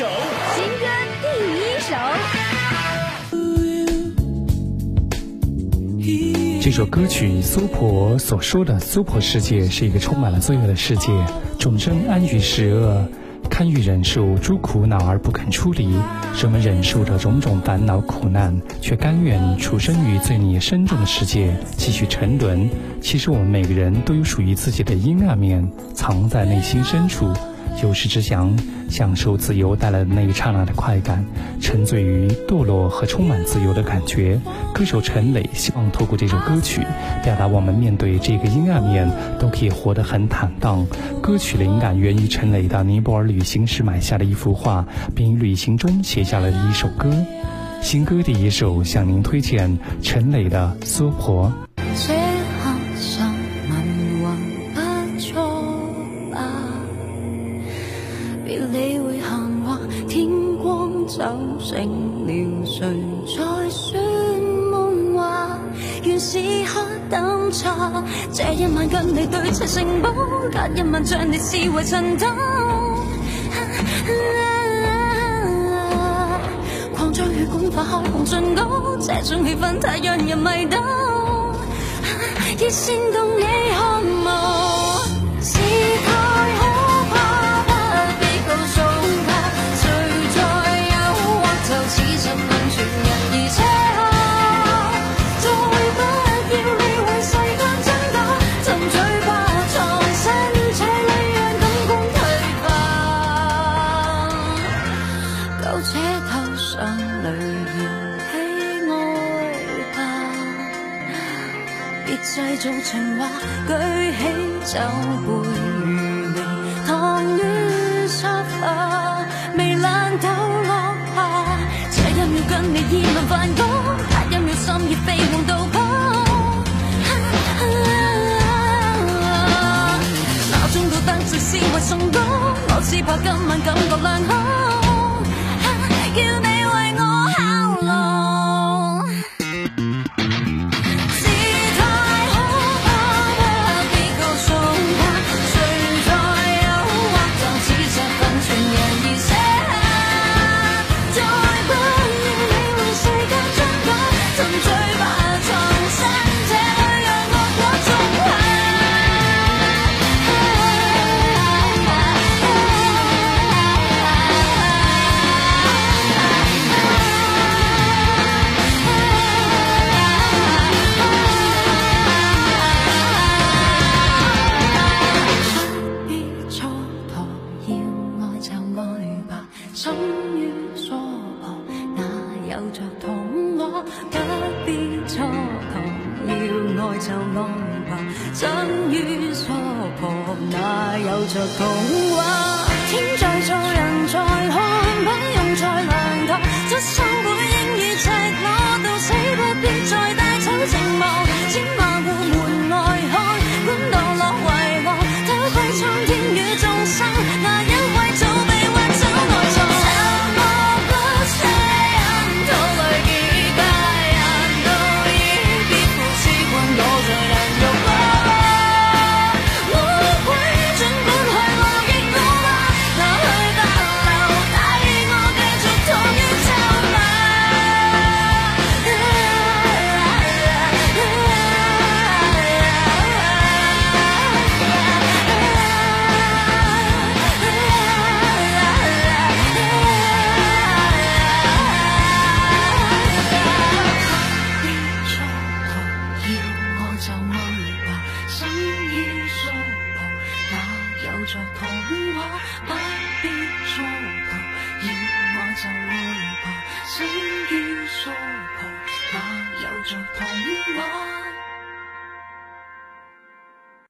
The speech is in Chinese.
首，新歌第一首。这首歌曲苏婆所说的苏婆世界是一个充满了罪恶的世界，众生安于十恶。堪于忍受诸苦恼而不肯出离，人们忍受着种种烦恼苦难，却甘愿出生于罪孽深重的世界，继续沉沦。其实我们每个人都有属于自己的阴暗面，藏在内心深处。有时只想享受自由带来的那一刹那的快感，沉醉于堕落和充满自由的感觉。歌手陈磊希望透过这首歌曲，表达我们面对这个阴暗面都可以活得很坦荡。歌曲灵感源于陈磊到尼泊尔旅行时买下的一幅画，并旅行中写下了一首歌。新歌第一首向您推荐陈磊的《娑婆》。醒了谁在说梦话？原是黑胆茶。这一晚跟你对齐城堡，隔一晚将你视为尘土。狂追血管化开红唇膏，这种气氛太让人迷倒，已煽动你看这头上雷炎喜爱吧，别制造情话，举起酒杯如明，糖于沙发，未冷抖落下。这一秒跟你议论梵高，下一秒心已飞往到跑。闹钟都登着视为崇高，我只怕今晚感觉良好，要你。就安排，真与娑婆哪有着童话？天在做，人在看，不用再量度，出生本应已赤裸到死，不必再带走寂寞。千万户门外看，管堕落为忘，打开苍天与众生。情梦。着童话，不必蹉跎，要我就爱吧，生于娑婆，哪有着童话？